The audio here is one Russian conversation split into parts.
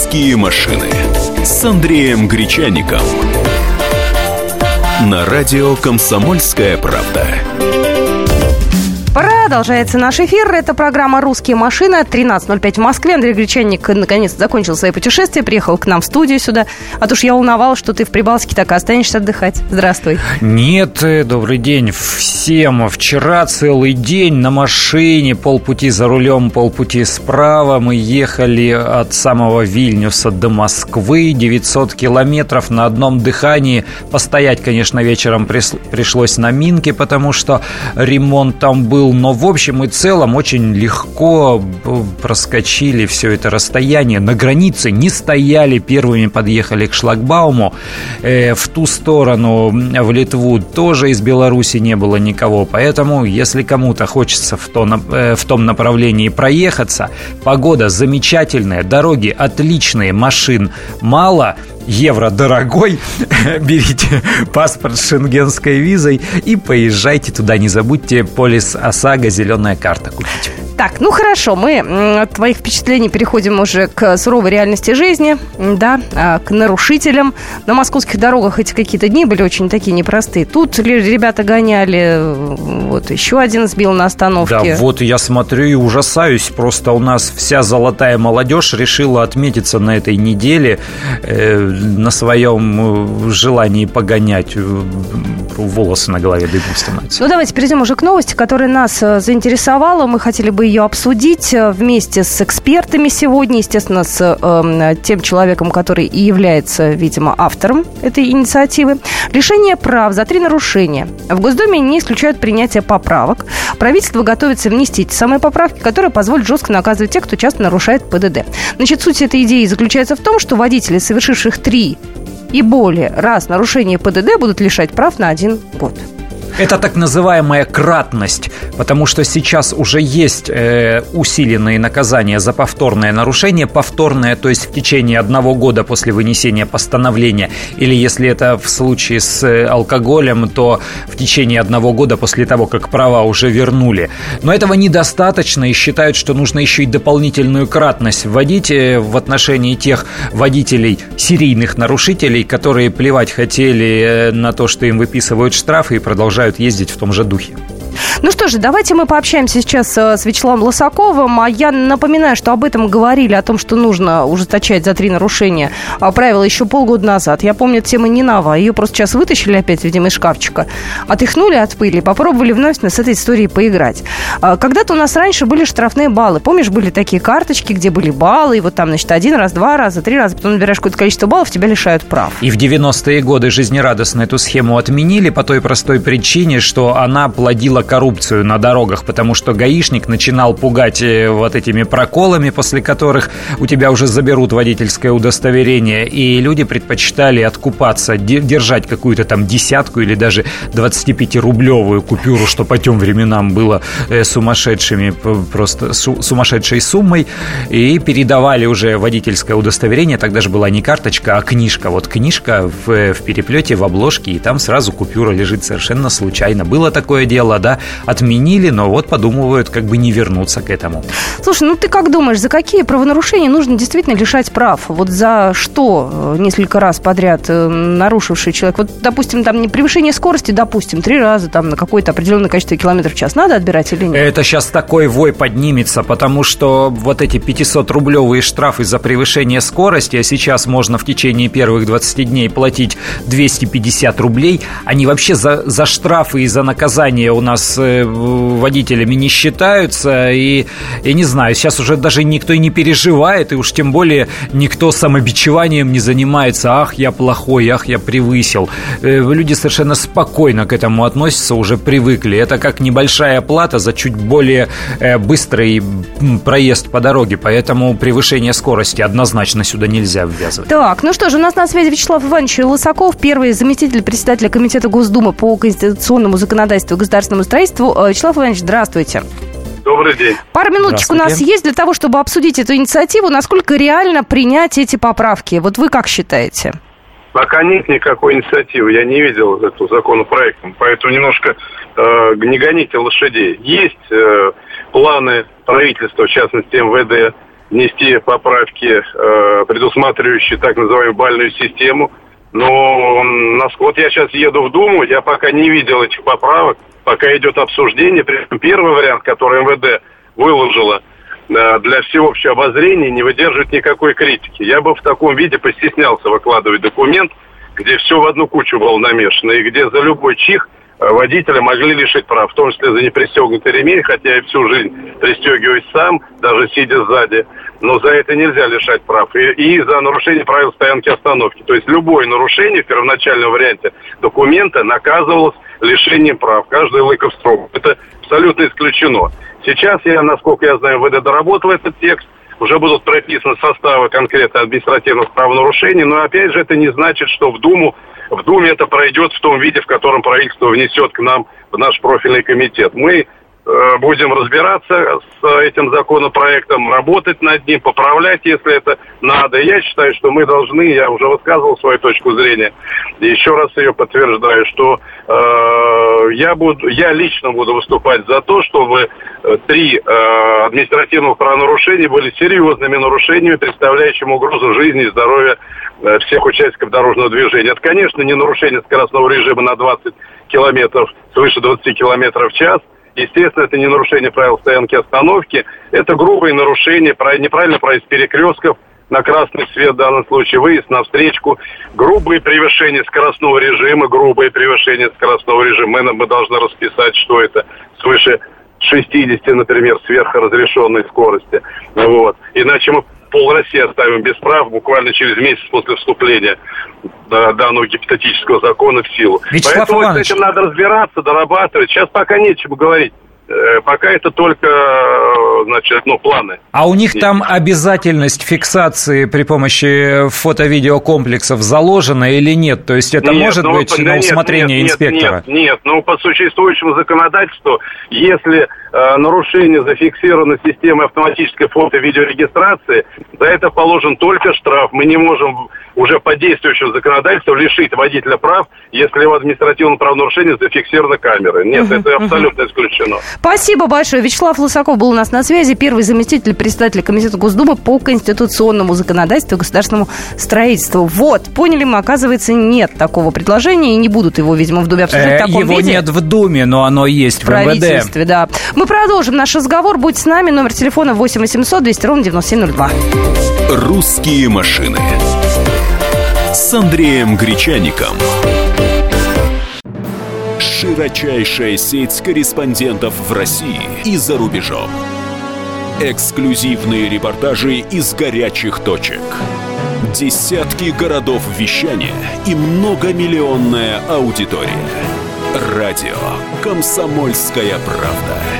«Русские машины» с Андреем Гречаником. На радио «Комсомольская правда». Продолжается наш эфир. Это программа «Русские машины». 13.05 в Москве. Андрей Гречанник наконец закончил свои путешествия, приехал к нам в студию сюда. А то ж я волновал, что ты в Прибалтике так и останешься отдыхать. Здравствуй. Нет, э, добрый день всем. Вчера целый день на машине, полпути за рулем, полпути справа. Мы ехали от самого Вильнюса до Москвы. 900 километров на одном дыхании. Постоять, конечно, вечером пришлось на Минке, потому что ремонт там был, но в общем и целом очень легко проскочили все это расстояние. На границе не стояли, первыми подъехали к шлагбауму. Э, в ту сторону, в Литву, тоже из Беларуси не было никого. Поэтому, если кому-то хочется в, то, э, в том направлении проехаться, погода замечательная, дороги отличные, машин мало – евро дорогой, берите паспорт с шенгенской визой и поезжайте туда. Не забудьте полис ОСАГО «Зеленая карта» купить. Так, ну хорошо, мы от твоих впечатлений переходим уже к суровой реальности жизни, да, а, к нарушителям. На московских дорогах эти какие-то дни были очень такие непростые. Тут ребята гоняли, вот еще один сбил на остановке. Да, вот я смотрю и ужасаюсь. Просто у нас вся золотая молодежь решила отметиться на этой неделе э, на своем э, желании погонять. Э, волосы на голове дыбом становятся. Ну давайте перейдем уже к новости, которая нас э, заинтересовала. Мы хотели бы ее обсудить э, вместе с экспертами сегодня, естественно, с э, тем человеком, который и является, видимо, автором этой инициативы. Лишение прав за три нарушения. В Госдуме не исключают принятие поправок. Правительство готовится внести те самые поправки, которые позволят жестко наказывать тех, кто часто нарушает ПДД. Значит, суть этой идеи заключается в том, что водители, совершивших три и более раз нарушение ПДД будут лишать прав на один год. Это так называемая кратность, потому что сейчас уже есть э, усиленные наказания за повторное нарушение. Повторное, то есть в течение одного года после вынесения постановления, или если это в случае с э, алкоголем, то в течение одного года после того, как права уже вернули. Но этого недостаточно и считают, что нужно еще и дополнительную кратность вводить э, в отношении тех водителей, серийных нарушителей, которые плевать хотели э, на то, что им выписывают штрафы и продолжают продолжают ездить в том же духе. Ну что же, давайте мы пообщаемся сейчас э, с Вячеславом Лосаковым. А я напоминаю, что об этом говорили, о том, что нужно ужесточать за три нарушения а, правила еще полгода назад. Я помню тему Нинава. Ее просто сейчас вытащили опять, видимо, из шкафчика. Отряхнули от пыли, попробовали вновь с этой историей поиграть. А, когда-то у нас раньше были штрафные баллы. Помнишь, были такие карточки, где были баллы, и вот там, значит, один раз, два раза, три раза, потом набираешь какое-то количество баллов, тебя лишают прав. И в 90-е годы жизнерадостно эту схему отменили по той простой причине, что она плодила коррупцию на дорогах, потому что гаишник начинал пугать э, вот этими проколами, после которых у тебя уже заберут водительское удостоверение, и люди предпочитали откупаться, держать какую-то там десятку или даже 25-рублевую купюру, что по тем временам было э, сумасшедшими, просто сумасшедшей суммой, и передавали уже водительское удостоверение, тогда же была не карточка, а книжка. Вот книжка в, в переплете, в обложке, и там сразу купюра лежит совершенно случайно. Было такое дело, да, отменили, но вот подумывают как бы не вернуться к этому. Слушай, ну ты как думаешь, за какие правонарушения нужно действительно лишать прав? Вот за что э, несколько раз подряд э, нарушивший человек? Вот, допустим, там не превышение скорости, допустим, три раза там на какое-то определенное количество километров в час надо отбирать или нет? Это сейчас такой вой поднимется, потому что вот эти 500-рублевые штрафы за превышение скорости, а сейчас можно в течение первых 20 дней платить 250 рублей, они вообще за, за штрафы и за наказание у нас э, водителями не считаются. И, я не знаю, сейчас уже даже никто и не переживает, и уж тем более никто самобичеванием не занимается. Ах, я плохой, ах, я превысил. Э, люди совершенно спокойно к этому относятся, уже привыкли. Это как небольшая плата за чуть более э, быстрый проезд по дороге, поэтому превышение скорости однозначно сюда нельзя ввязывать. Так, ну что же, у нас на связи Вячеслав Иванович Лысаков, первый заместитель председателя Комитета Госдумы по конституционному законодательству и государственному строительству. Э, Вячеслав Иванович, здравствуйте. Добрый день. Пару минуточек у нас есть для того, чтобы обсудить эту инициативу. Насколько реально принять эти поправки? Вот вы как считаете? Пока нет никакой инициативы. Я не видел эту законопроект. Поэтому немножко э, не гоните лошадей. Есть э, планы правительства, в частности МВД, внести поправки, э, предусматривающие так называемую бальную систему. Но вот я сейчас еду в Думу, я пока не видел этих поправок, пока идет обсуждение. Первый вариант, который МВД выложила э, для всеобщего обозрения, не выдерживает никакой критики. Я бы в таком виде постеснялся выкладывать документ, где все в одну кучу было намешано, и где за любой чих – водителя могли лишить прав, в том числе за непристегнутый ремень, хотя я всю жизнь пристегиваюсь сам, даже сидя сзади, но за это нельзя лишать прав. И, и за нарушение правил стоянки остановки. То есть любое нарушение в первоначальном варианте документа наказывалось лишением прав. Каждый лыков строк. Это абсолютно исключено. Сейчас я, насколько я знаю, ВД доработал этот текст, уже будут прописаны составы конкретно административных правонарушений, но опять же это не значит, что в Думу в Думе это пройдет в том виде, в котором правительство внесет к нам в наш профильный комитет. Мы будем разбираться с этим законопроектом, работать над ним, поправлять, если это надо. Я считаю, что мы должны, я уже высказывал свою точку зрения, еще раз ее подтверждаю, что э, я, буду, я лично буду выступать за то, чтобы э, три э, административных правонарушения были серьезными нарушениями, представляющими угрозу жизни и здоровья Э, всех участников дорожного движения. Это, конечно, не нарушение скоростного режима на 20 километров, свыше 20 километров в час. Естественно, это не нарушение правил стоянки остановки. Это грубые нарушения, неправильно проезд перекрестков на красный свет в данном случае, выезд на встречку, грубые превышения скоростного режима, грубые превышения скоростного режима. Мы, мы должны расписать, что это свыше 60, например, сверхразрешенной скорости. Вот. Иначе мы пол России оставим без прав буквально через месяц после вступления данного гипотетического закона в силу. Вячеслав Поэтому Иванович. с этим надо разбираться, дорабатывать. Сейчас пока нечего говорить. Э, пока это только, э, значит, ну, планы. А у них Нет. там обязательность фиксации при помощи фото-видеокомплексов заложена или нет? То есть это Нет, может ну, быть да на нет, усмотрение нет, инспектора? Нет, нет, ну по существующему законодательству, если э, нарушение зафиксировано системой автоматической фото-видеорегистрации, за это положен только штраф. Мы не можем уже по действующему законодательству лишить водителя прав, если его административное правонарушение зафиксировано камерой. Нет, это абсолютно исключено. Спасибо большое. Вячеслав Лысаков был у нас на связи, первый заместитель председателя Комитета Госдумы по конституционному законодательству и государственному строительству. Вот, поняли мы, оказывается, нет такого предложения, и не будут его, видимо, в Думе обсуждать Э, в таком Его виде. нет в Думе, но оно есть В в МВД. правительстве, да. Мы продолжим наш разговор. Будь с нами. Номер телефона 8 800 200 ровно 9702. «Русские машины» с Андреем Гречаником. Широчайшая сеть корреспондентов в России и за рубежом. Эксклюзивные репортажи из горячих точек. Десятки городов вещания и многомиллионная аудитория. Радио «Комсомольская правда».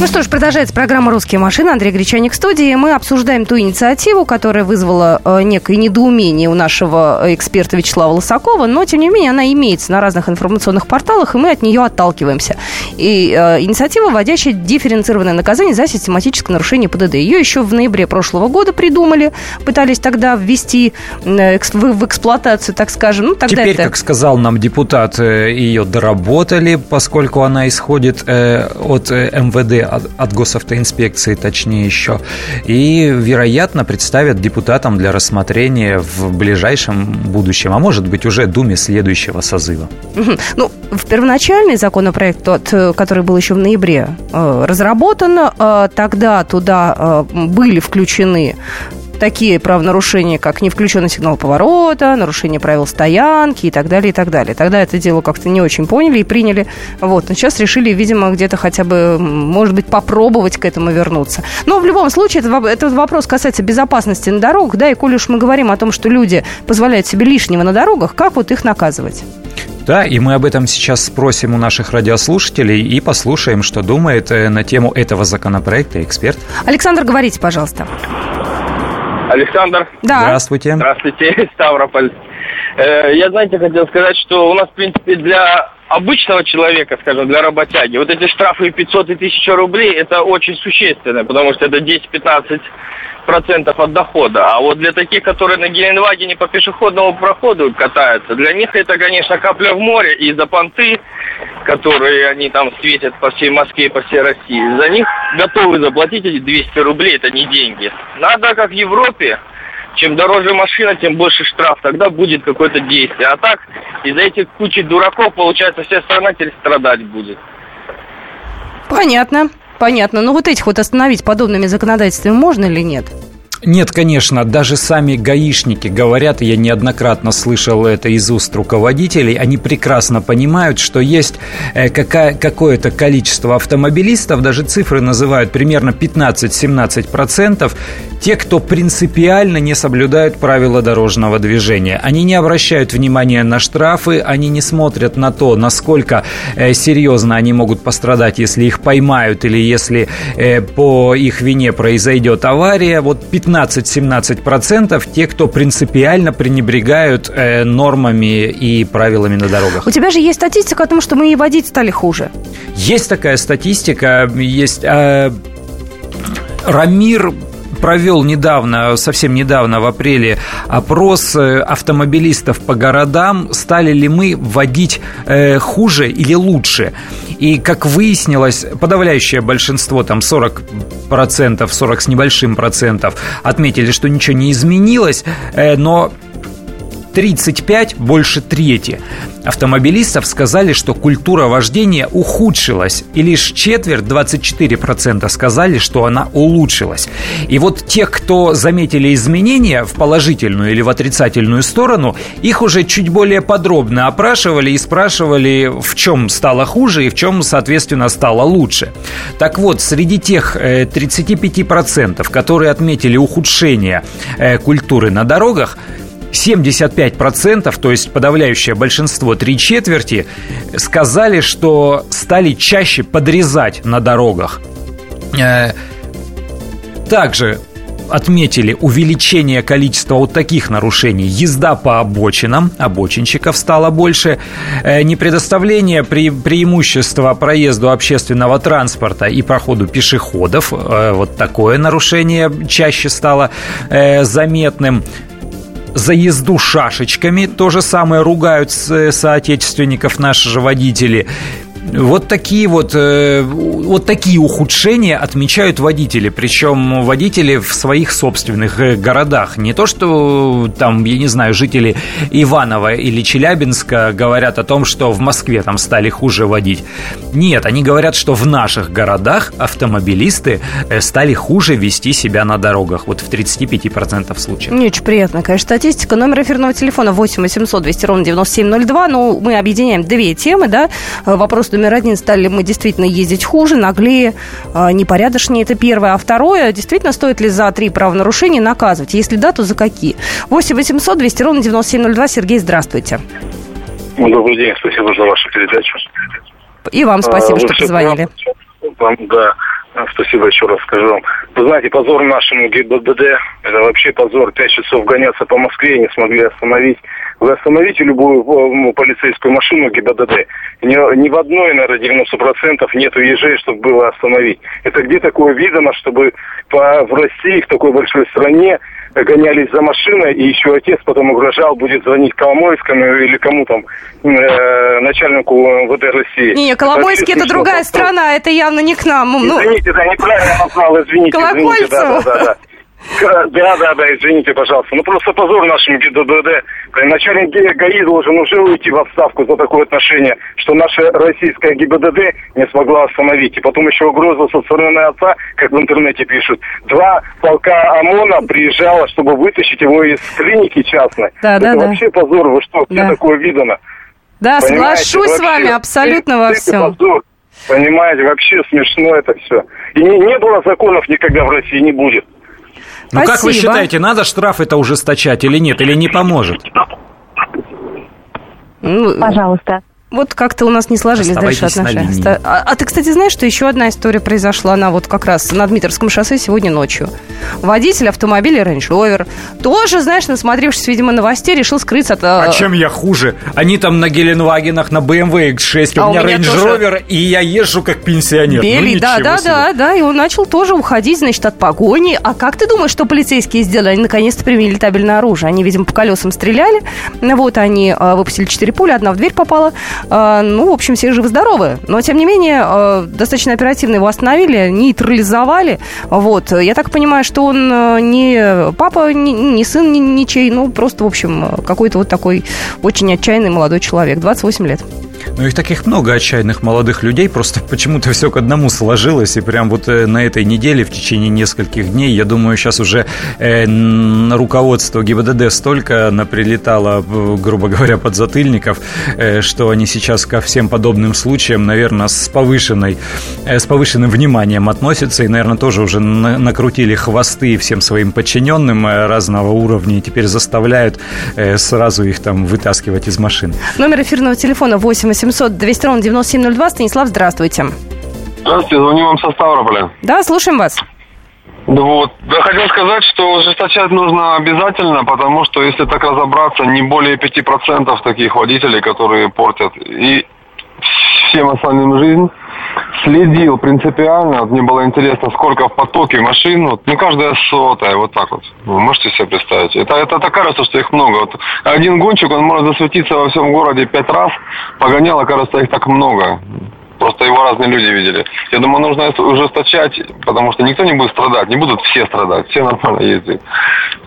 Ну что ж, продолжается программа «Русские машины». Андрей Гречаник в студии. Мы обсуждаем ту инициативу, которая вызвала э, некое недоумение у нашего эксперта Вячеслава Лосакова, но, тем не менее, она имеется на разных информационных порталах, и мы от нее отталкиваемся. И э, инициатива, вводящая дифференцированное наказание за систематическое нарушение ПДД. Ее еще в ноябре прошлого года придумали, пытались тогда ввести э, в, в эксплуатацию, так скажем. Ну, тогда Теперь, это... как сказал нам депутат, э, ее доработали, поскольку она исходит э, от э, МВД, от, от госавтоинспекции точнее еще. И, вероятно, представят депутатам для рассмотрения в ближайшем будущем, а может быть уже Думе следующего созыва. Ну, в первоначальный законопроект, тот, э, который был еще в ноябре э, разработан, э, тогда туда были включены такие правонарушения, как не включенный сигнал поворота, нарушение правил стоянки и так далее, и так далее. Тогда это дело как-то не очень поняли и приняли. Вот. Но сейчас решили, видимо, где-то хотя бы, может быть, попробовать к этому вернуться. Но в любом случае, этот, этот вопрос касается безопасности на дорогах, да, и коли уж мы говорим о том, что люди позволяют себе лишнего на дорогах, как вот их наказывать? Да, и мы об этом сейчас спросим у наших радиослушателей и послушаем, что думает э, на тему этого законопроекта эксперт. Александр, говорите, пожалуйста. Александр, Да. Здравствуйте. здравствуйте, Ставрополь. Э, Я, знаете, хотел сказать, что у нас, в принципе, для обычного человека, скажем, для работяги, вот эти штрафы 500 и 1000 рублей, это очень существенно, потому что это 10-15 процентов от дохода. А вот для таких, которые на Геленвагене по пешеходному проходу катаются, для них это, конечно, капля в море. И за понты, которые они там светят по всей Москве и по всей России, за них готовы заплатить эти 200 рублей, это не деньги. Надо, как в Европе, чем дороже машина, тем больше штраф. Тогда будет какое-то действие. А так, из-за этих кучи дураков, получается, вся страна теперь страдать будет. Понятно. Понятно. Но вот этих вот остановить подобными законодательствами можно или нет? Нет, конечно, даже сами гаишники говорят, я неоднократно слышал это из уст руководителей, они прекрасно понимают, что есть э, какая, какое-то количество автомобилистов, даже цифры называют примерно 15-17%, те, кто принципиально не соблюдают правила дорожного движения. Они не обращают внимания на штрафы, они не смотрят на то, насколько э, серьезно они могут пострадать, если их поймают или если э, по их вине произойдет авария. Вот 15 15-17% те, кто принципиально пренебрегают э, нормами и правилами на дорогах. У тебя же есть статистика о том, что мы и водить стали хуже. Есть такая статистика, есть... Э, Рамир провел недавно, совсем недавно, в апреле, опрос э, автомобилистов по городам, стали ли мы водить э, хуже или лучше. И, как выяснилось, подавляющее большинство, там 40 процентов, 40 с небольшим процентов, отметили, что ничего не изменилось, э, но 35, больше трети автомобилистов сказали, что культура вождения ухудшилась, и лишь четверть, 24% сказали, что она улучшилась. И вот те, кто заметили изменения в положительную или в отрицательную сторону, их уже чуть более подробно опрашивали и спрашивали, в чем стало хуже и в чем, соответственно, стало лучше. Так вот, среди тех 35%, э, которые отметили ухудшение э, культуры на дорогах, 75%, то есть подавляющее большинство, три четверти, сказали, что стали чаще подрезать на дорогах. Э, также отметили увеличение количества вот таких нарушений. Езда по обочинам, обочинщиков стало больше, э, непредоставление пре преимущества проезду общественного транспорта и проходу пешеходов. Э, вот такое нарушение чаще стало заметным за езду шашечками, то же самое ругают соотечественников наши же водители. Вот такие вот, э, вот такие ухудшения отмечают водители, причем водители в своих собственных э, городах. Не то, что там, я не знаю, жители Иванова или Челябинска говорят о том, что в Москве там стали хуже водить. Нет, они говорят, что в наших городах автомобилисты э, стали хуже вести себя на дорогах. Вот в 35% случаев. Не очень приятно, конечно, статистика. Номер эфирного телефона 8 800 200 ровно 9702. Ну, мы объединяем две темы, да. Вопрос номер один, стали ли мы действительно ездить хуже, наглее, а, непорядочнее, это первое. А второе, действительно, стоит ли за три правонарушения наказывать? Если да, то за какие? 8 800 200 ровно 9702. Сергей, здравствуйте. Добрый день, спасибо за вашу передачу. И вам спасибо, а, что позвонили. Вам, да, спасибо еще раз скажу вам. Вы знаете, позор нашему ГИБДД, это вообще позор. Пять часов гоняться по Москве не смогли остановить вы остановите любую ну, полицейскую машину ГИБДД, ни, ни в одной, наверное, 90% нет ежей, чтобы было остановить. Это где такое видно, чтобы по, в России, в такой большой стране, гонялись за машиной, и еще отец потом угрожал, будет звонить Коломойскому или кому там, э, начальнику МВД России. Не, Коломойский это, это другая страна, это явно не к нам. Ну... Извините, да, неправильно назвал, извините. Колокольцев. Извините, да, да, да. Да, да, да, извините, пожалуйста. Ну просто позор нашему ГИБДД. Начальник ГАИ должен уже уйти в отставку за такое отношение, что наша российская ГИБДД не смогла остановить. И потом еще угроза со стороны отца, как в интернете пишут. Два полка ОМОНа приезжало, чтобы вытащить его из клиники частной. Да, Это да, вообще да. позор. Вы что, где да. такое видано? Да, Понимаете? соглашусь вообще, с вами абсолютно во всем. Позор. Понимаете, вообще смешно это все. И не, не было законов никогда в России, не будет. Ну как вы считаете, надо штраф это ужесточать или нет, или не поможет? Ну, Пожалуйста. Вот как-то у нас не сложились дальше отношения. А, а ты, кстати, знаешь, что еще одна история произошла на вот как раз на Дмитровском шоссе сегодня ночью. Водитель автомобиля Range Rover тоже, знаешь, насмотревшись, видимо, новостей, решил скрыться от... А, а чем я хуже? Они там на Геленвагенах, на BMW X6, а у меня Range Rover, и я езжу как пенсионер. Белый, ну, да, да, себе. да, да, и он начал тоже уходить, значит, от погони. А как ты думаешь, что полицейские сделали? Они наконец-то применили табельное оружие. Они, видимо, по колесам стреляли. Вот они а, выпустили четыре пули, одна в дверь попала. А, ну, в общем, все живы-здоровы. Но, тем не менее, а, достаточно оперативно его остановили, нейтрализовали. Вот. Я так понимаю, что он не папа, не, не сын ничей, ну, просто, в общем, какой-то вот такой очень отчаянный молодой человек, 28 лет. Ну, их таких много отчаянных молодых людей, просто почему-то все к одному сложилось, и прям вот э, на этой неделе, в течение нескольких дней, я думаю, сейчас уже э, руководство ГИБДД столько наприлетало, грубо говоря, подзатыльников, э, что они сейчас ко всем подобным случаям, наверное, с повышенной, э, с повышенным вниманием относятся, и, наверное, тоже уже на, накрутили хвосты всем своим подчиненным э, разного уровня, и теперь заставляют э, сразу их там вытаскивать из машин. Номер эфирного телефона 8 800 200 ровно 9702. Станислав, здравствуйте. Здравствуйте, звоню вам со Ставрополя. Да, слушаем вас. Вот. Я хотел сказать, что ужесточать нужно обязательно, потому что, если так разобраться, не более 5% таких водителей, которые портят и всем остальным жизнь. Следил принципиально, мне было интересно, сколько в потоке машин, вот, не каждая сотая, вот так вот. Вы можете себе представить? Это, это, это кажется, что их много. Вот один гонщик, он может засветиться во всем городе пять раз, погонял, кажется, их так много. Просто его разные люди видели. Я думаю, нужно ужесточать, потому что никто не будет страдать, не будут все страдать, все нормально ездят.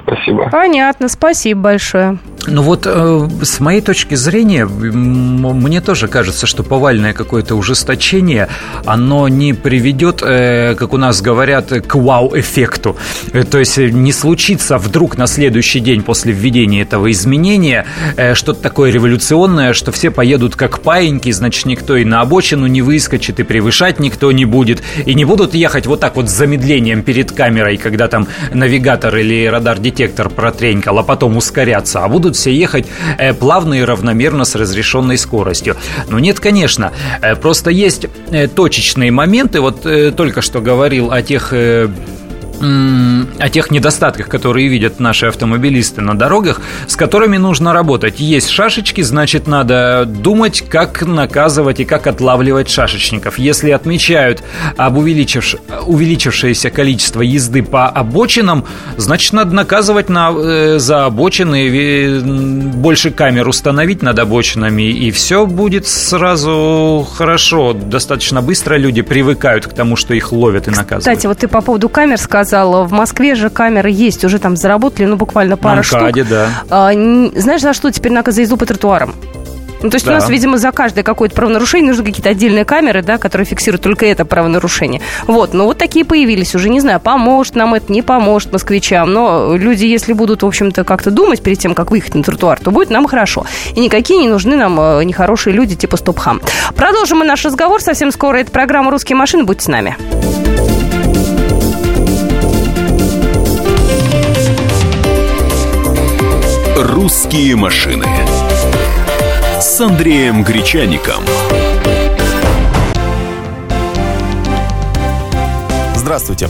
Спасибо. Понятно, спасибо большое. Ну вот э, с моей точки зрения, мне тоже кажется, что повальное какое-то ужесточение, оно не приведет, э, как у нас говорят, к вау-эффекту. Э, то есть не случится вдруг на следующий день после введения этого изменения э, что-то такое революционное, что все поедут как паиньки, значит, никто и на обочину не выскочит, и превышать никто не будет, и не будут ехать вот так вот с замедлением перед камерой, когда там навигатор или радар-детектор протренькал, а потом ускоряться, а будут все ехать э, плавно и равномерно с разрешенной скоростью. Ну нет, конечно, э, просто есть э, точечные моменты, вот только что говорил о тех о тех недостатках, которые видят наши автомобилисты на дорогах, с которыми нужно работать. Есть шашечки, значит, надо думать, как наказывать и как отлавливать шашечников. Если отмечают об увеличивш... увеличившееся количество езды по обочинам, значит, надо наказывать на... Э, за обочины, больше камер установить над обочинами, и все будет сразу хорошо. Достаточно быстро люди привыкают к тому, что их ловят и наказывают. Кстати, вот ты по поводу камер сказал, сказал, в Москве же камеры есть, уже там заработали, ну, буквально пара На МКАДе, штук. да. А, знаешь, за что теперь наказ за езду по тротуарам? Ну, то есть да. у нас, видимо, за каждое какое-то правонарушение нужны какие-то отдельные камеры, да, которые фиксируют только это правонарушение. Вот, ну вот такие появились уже, не знаю, поможет нам это, не поможет москвичам, но люди, если будут, в общем-то, как-то думать перед тем, как выехать на тротуар, то будет нам хорошо. И никакие не нужны нам э, нехорошие люди типа Стопхам. Продолжим мы наш разговор совсем скоро. Это программа «Русские машины». Будьте с нами. «Русские машины» с Андреем Гречаником. Здравствуйте.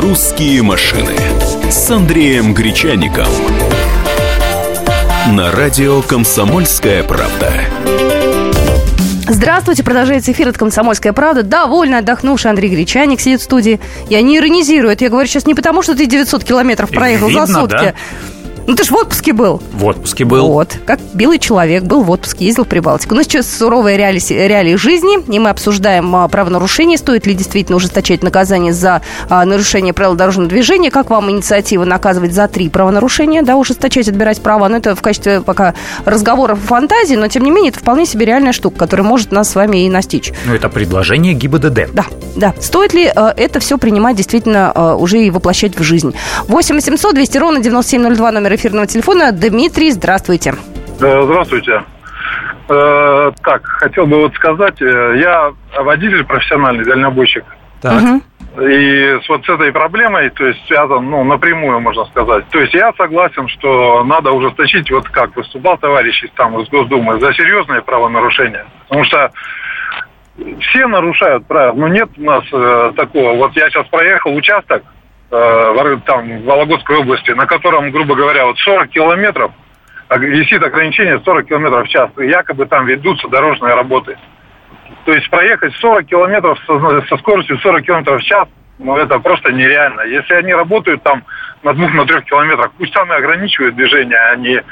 «Русские машины» с Андреем Гречаником на радио «Комсомольская правда». Здравствуйте, продолжается эфир от «Комсомольская правда». Довольно отдохнувший Андрей Гречаник сидит в студии. Я не иронизирую, это я говорю сейчас не потому, что ты 900 километров проехал Видно, за сутки. Да? Ну, ты же в отпуске был. В отпуске был. Вот. Как белый человек был в отпуске, ездил в Прибалтику. Но сейчас суровые реалии, реалии жизни, и мы обсуждаем а, правонарушение. Стоит ли действительно ужесточать наказание за а, нарушение правил дорожного движения? Как вам инициатива наказывать за три правонарушения? Да, ужесточать, отбирать права. Но это в качестве пока разговоров и фантазии, но тем не менее это вполне себе реальная штука, которая может нас с вами и настичь. Ну, это предложение ГИБДД. Да, да. Стоит ли э, это все принимать действительно э, уже и воплощать в жизнь? 8 800 200 ровно 9702 номер эфирного телефона. Дмитрий, здравствуйте. Э, Здравствуйте. Э, так, хотел бы вот сказать, э, я водитель профессиональный, дальнобойщик. Так. Мгм. И с вот с этой проблемой, то есть связан, ну, напрямую, можно сказать. То есть я согласен, что надо ужесточить, вот как выступал товарищ из, там, из Госдумы, за серьезные правонарушения. Потому что все нарушают правила, но нет у нас э, такого. Вот я сейчас проехал участок там, в Вологодской области, на котором, грубо говоря, вот 40 километров, а висит ограничение 40 километров в час, и якобы там ведутся дорожные работы. То есть проехать 40 километров со, со скоростью 40 километров в час, ну это просто нереально. Если они работают там на двух, на трех километрах, пусть там и ограничивают движение, а не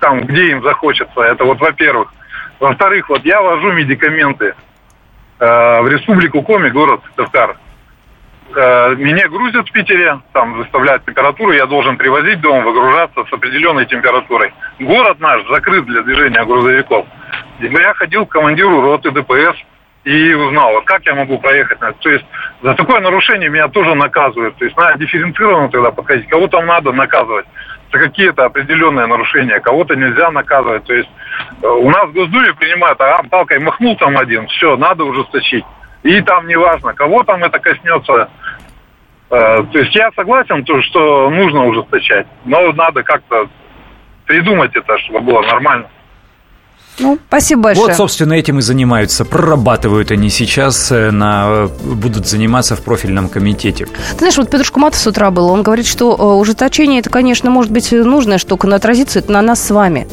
там, где им захочется. Это вот во-первых. Во-вторых, вот я вожу медикаменты э, в республику Коми, город Сыктывкар. Э, меня грузят в Питере, там выставляют температуру, я должен привозить дом, выгружаться с определенной температурой. Город наш закрыт для движения грузовиков. Я ходил к командиру роты ДПС и узнал, вот как я могу проехать. То есть за такое нарушение меня тоже наказывают. То есть надо дифференцированно тогда подходить. Кого там надо наказывать за какие-то определенные нарушения, кого-то нельзя наказывать. То есть э, у нас в Госдуме принимают, а палкой махнул там один, все, надо ужесточить. И там неважно, кого там это коснется. Э, То есть я согласен, то, что нужно ужесточать, но надо как-то придумать это, чтобы было нормально. Ну, спасибо большое. Вот, собственно, этим и занимаются. Прорабатывают они сейчас, э, на, будут заниматься в профильном комитете. Ты знаешь, вот Петр Шкуматов с утра был, он говорит, что э, ужесточение, это, конечно, может быть нужная штука, но отразится это на нас с вами.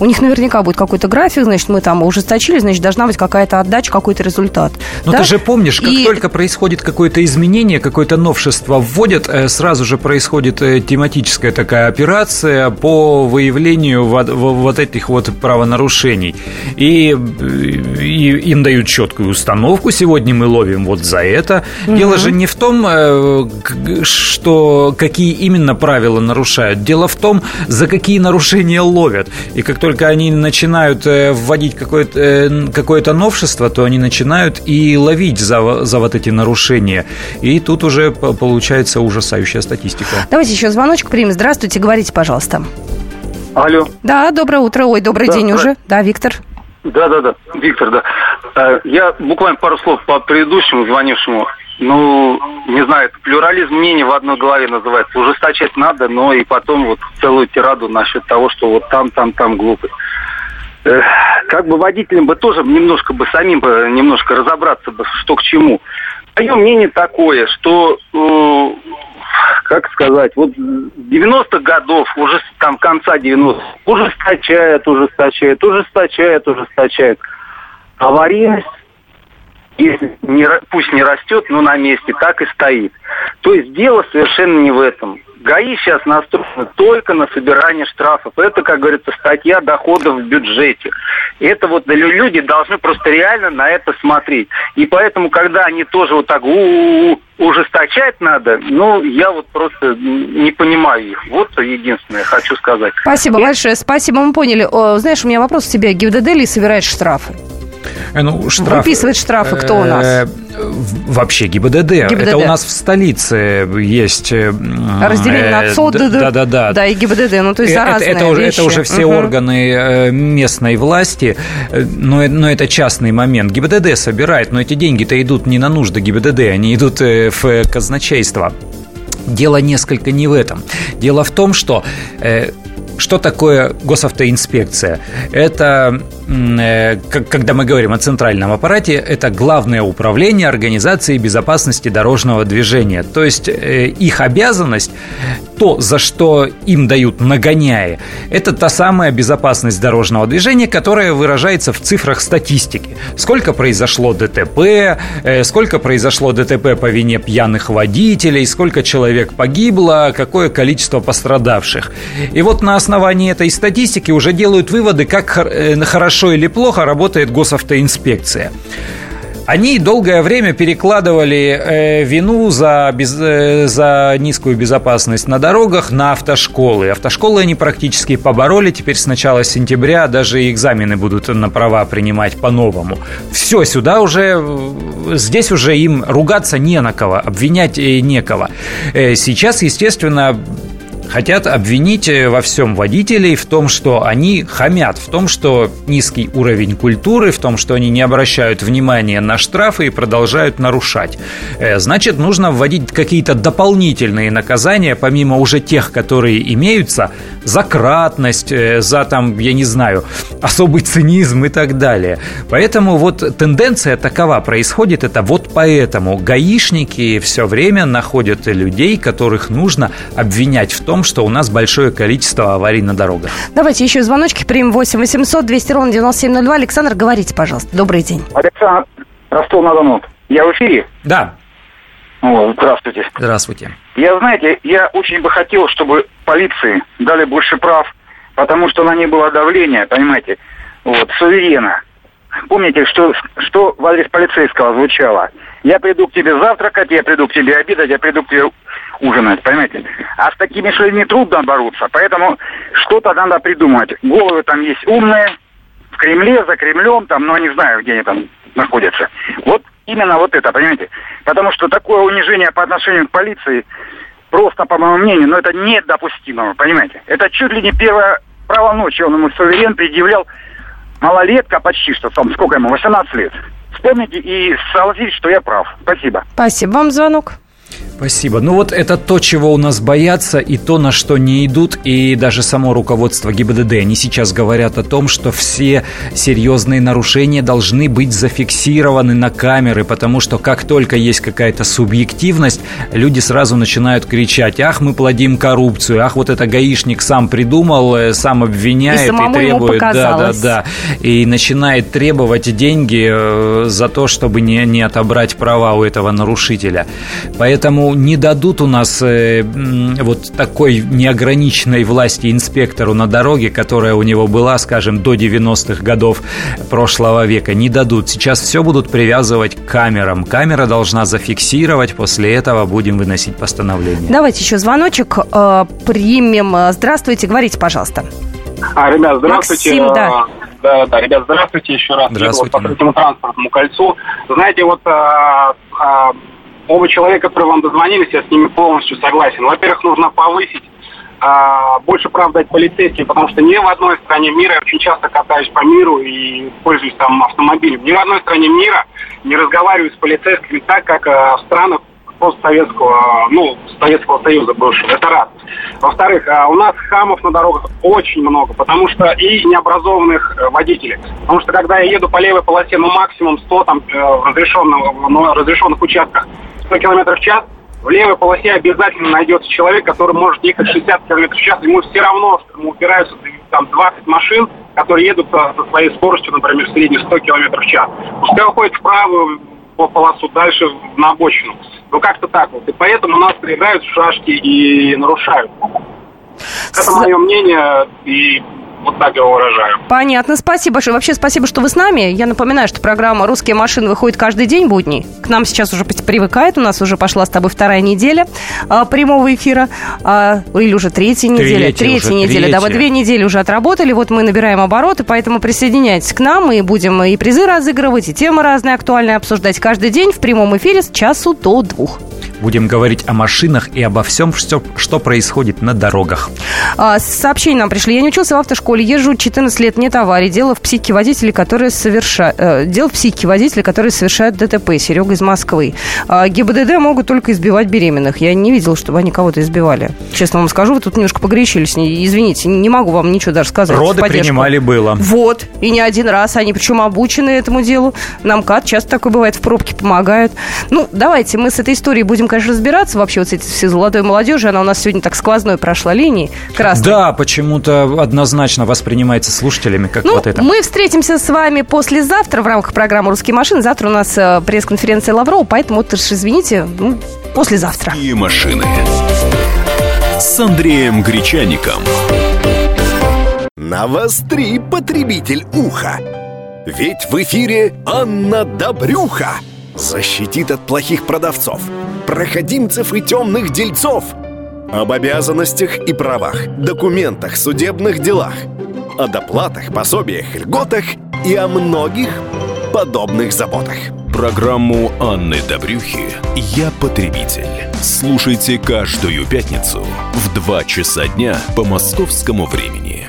У них наверняка будет какой-то график, значит, мы там ужесточили, значит, должна быть какая-то отдача, какой-то результат. Но Да? ты же помнишь, как И- только происходит какое-то изменение, какое-то новшество вводят, э, сразу же происходит э, тематическая такая операция по выявлению вот, во- вот этих вот правонарушений. И, и им дают четкую установку. Сегодня мы ловим вот за это. Дело же не в том, э, что какие именно правила нарушают. Дело в том, за какие нарушения ловят. И как только они начинают э, вводить какое-то, э, какое-то новшество, то они начинают и ловить за, за вот эти нарушения. И тут уже получается ужасающая статистика. Давайте еще звоночек примем. Здравствуйте, говорите, пожалуйста. Алло. Да, доброе утро. Ой, добрый Да, день да. уже. Да, Виктор. Да, да, да. Виктор, да. Э, Я буквально пару слов по предыдущему звонившему. Ну, не знаю, это плюрализм мнений в одной голове называется. Ужесточать надо, но и потом вот целую тираду насчет того, что вот там, там, там глупость. Как бы водителям бы тоже немножко бы самим бы немножко разобраться бы, что к чему. Мое мнение такое, что э, как сказать, вот с 90-х годов, уже там конца 90-х, ужесточают, ужесточают, ужесточают, ужесточают. Аварийность, если не, пусть не растет, но на месте, так и стоит. То есть дело совершенно не в этом. ГАИ сейчас настроены только на собирание штрафов. Это, как говорится, статья доходов в бюджете. Это вот лю- люди должны просто реально на это смотреть. И поэтому, когда они тоже вот так «У-у-у», ужесточать надо, ну, я вот просто не понимаю их. Вот единственное, хочу сказать. Спасибо большое. Спасибо, мы поняли. Знаешь, у меня вопрос к тебе. ГИБДД ли собирает штрафы? Э, Ну, штраф, Выписывает штрафы кто у нас? Э, Вообще ГИБДД. ГИБДД. Это у нас в столице есть... э, Разделение на ЦОД, да, да, да. Да, и ГИБДД. Ну, то есть за это, разные это уже, это уже все Мгм. органы местной власти, но, но это частный момент. ГИБДД собирает, но эти деньги-то идут не на нужды ГИБДД, они идут в казначейство. Дело несколько не в этом. Дело в том, что э, что такое госавтоинспекция? Это э, когда мы говорим о центральном аппарате, это главное управление организации безопасности дорожного движения. То есть э, их обязанность, то, за что им дают нагоняи, это та самая безопасность дорожного движения, которая выражается в цифрах статистики. Сколько произошло ДТП, э, сколько произошло ДТП по вине пьяных водителей, сколько человек погибло, какое количество пострадавших. И вот на основании этой статистики уже делают выводы, как э, хорошо или плохо работает госавтоинспекция. Они долгое время перекладывали э, вину за, без, э, за низкую безопасность на дорогах на автошколы. Автошколы они практически побороли. Теперь с начала сентября даже экзамены будут на права принимать по-новому. Все, сюда уже, здесь уже им ругаться не на кого, обвинять некого. Э, сейчас, естественно, хотят обвинить э, во всем водителей в том, что они хамят, в том, что низкий уровень культуры, в том, что они не обращают внимания на штрафы и продолжают нарушать. Э, значит, нужно вводить какие-то дополнительные наказания, помимо уже тех, которые имеются, за кратность, э, за там, я не знаю, особый цинизм и так далее. Поэтому вот тенденция такова происходит, это вот поэтому гаишники все время находят людей, которых нужно обвинять в том, том, что у нас большое количество аварий на дорогах. Давайте еще звоночки примем 8 800 200 ровно 9702. Александр, говорите, пожалуйста. Добрый день. Александр, Ростов-на-Дону. Я в эфире? Да. О, здравствуйте. Здравствуйте. Я, знаете, я очень бы хотел, чтобы полиции дали больше прав, потому что на ней было давление, понимаете, вот, суверенно. Помните, что, что в адрес полицейского звучало? Я приду к тебе завтракать, я приду к тебе обедать, я приду к тебе ужинать, понимаете? А с такими людьми трудно бороться, поэтому что-то надо придумать. Головы там есть умные, в Кремле, за Кремлем, там, но ну, не знаю, где они там находятся. Вот именно вот это, понимаете? Потому что такое унижение по отношению к полиции, просто, по моему мнению, но ну, это недопустимо, понимаете? Это чуть ли не первое право ночи, он ему суверен предъявлял малолетка почти что, там, сколько ему, 18 лет. Вспомните и согласитесь, что я прав. Спасибо. Спасибо вам звонок. Спасибо. Ну вот это то, чего у нас боятся, и то, на что не идут, и даже само руководство ГИБДД. Они сейчас говорят о том, что все серьезные нарушения должны быть зафиксированы на камеры, потому что как только есть какая-то субъективность, люди сразу начинают кричать, ах, мы плодим коррупцию, ах, вот это гаишник сам придумал, э, сам обвиняет и, и требует. Да, да, да. И начинает требовать деньги э, за то, чтобы не, не отобрать права у этого нарушителя. Поэтому Не дадут у нас э, вот такой неограниченной власти инспектору на дороге, которая у него была, скажем, до 90-х годов прошлого века. Не дадут. Сейчас все будут привязывать к камерам. Камера должна зафиксировать, после этого будем выносить постановление. Давайте еще звоночек э, примем. Здравствуйте, говорите, пожалуйста. А, ребят, здравствуйте. Максим, да. Да, да, ребят, здравствуйте еще раз. Здравствуйте. Вот по третьему транспортному кольцу. Знаете, вот а, а, оба человека, которые вам дозвонились, я с ними полностью согласен. Во-первых, нужно повысить а, больше прав дать полицейским, потому что ни в одной стране мира, я очень часто катаюсь по миру и пользуюсь там автомобилем, ни в одной стране мира не разговариваю с полицейскими так, как а, в странах постсоветского, ну, Советского Союза бывшего. Это раз. Во-вторых, а, у нас хамов на дорогах очень много, потому что и необразованных э, водителей. Потому что когда я еду по левой полосе, ну, максимум 100 там э, разрешенных, ну, разрешенных участках 100 км в час, в левой полосе обязательно найдется человек, который может ехать 60 км в час. Ему все равно, что ему упираются там 20 машин, которые едут со, своей скоростью, например, в среднем 100 км в час. Пускай уходит в правую полосу, дальше на обочину. Ну, как-то так вот. И поэтому нас проиграют в шашки и нарушают. Это мое мнение, и вот так я выражаю. Понятно, спасибо большое. Вообще спасибо, что вы с нами. Я напоминаю, что программа «Русские машины» выходит каждый день будний. К нам сейчас уже привыкает. У нас уже пошла с тобой вторая неделя а, прямого эфира. А, или уже третья неделя. Третья, третья неделя. Третья. Да, мы две недели уже отработали. Вот мы набираем обороты, поэтому присоединяйтесь к нам. Мы будем и призы разыгрывать, и темы разные актуальные обсуждать каждый день в прямом эфире с часу до двух. Будем говорить о машинах и обо всем, что, что происходит на дорогах. А, сообщения нам пришли. Я не учился в автошколе школе езжу 14 лет, нет аварий. Дело в психике водителей, которые совершают... Э, дело в психике водителей, которые совершают ДТП. Серега из Москвы. А, ГИБДД могут только избивать беременных. Я не видела, чтобы они кого-то избивали. Честно вам скажу, вы тут немножко погорячились. Извините, не могу вам ничего даже сказать. Роды принимали было. Вот. И не один раз. Они причем обучены этому делу. Нам кат часто такое бывает. В пробке помогают. Ну, давайте мы с этой историей будем, конечно, разбираться. Вообще вот с этой всей золотой молодежи. Она у нас сегодня так сквозной прошла линией. Красной. Да, почему-то однозначно воспринимается слушателями как ну, вот это. Мы встретимся с вами послезавтра в рамках программы «Русские машины». Завтра у нас э, пресс-конференция Лаврова, поэтому вот извините, ну, послезавтра. И машины с Андреем Гречаником. Навостри, потребитель уха. Ведь в эфире Анна Добрюха защитит от плохих продавцов, проходимцев и темных дельцов. Об обязанностях и правах, документах, судебных делах, о доплатах, пособиях, льготах и о многих подобных заботах. Программу Анны Добрюхи «Я потребитель». Слушайте каждую пятницу в 2 часа дня по московскому времени.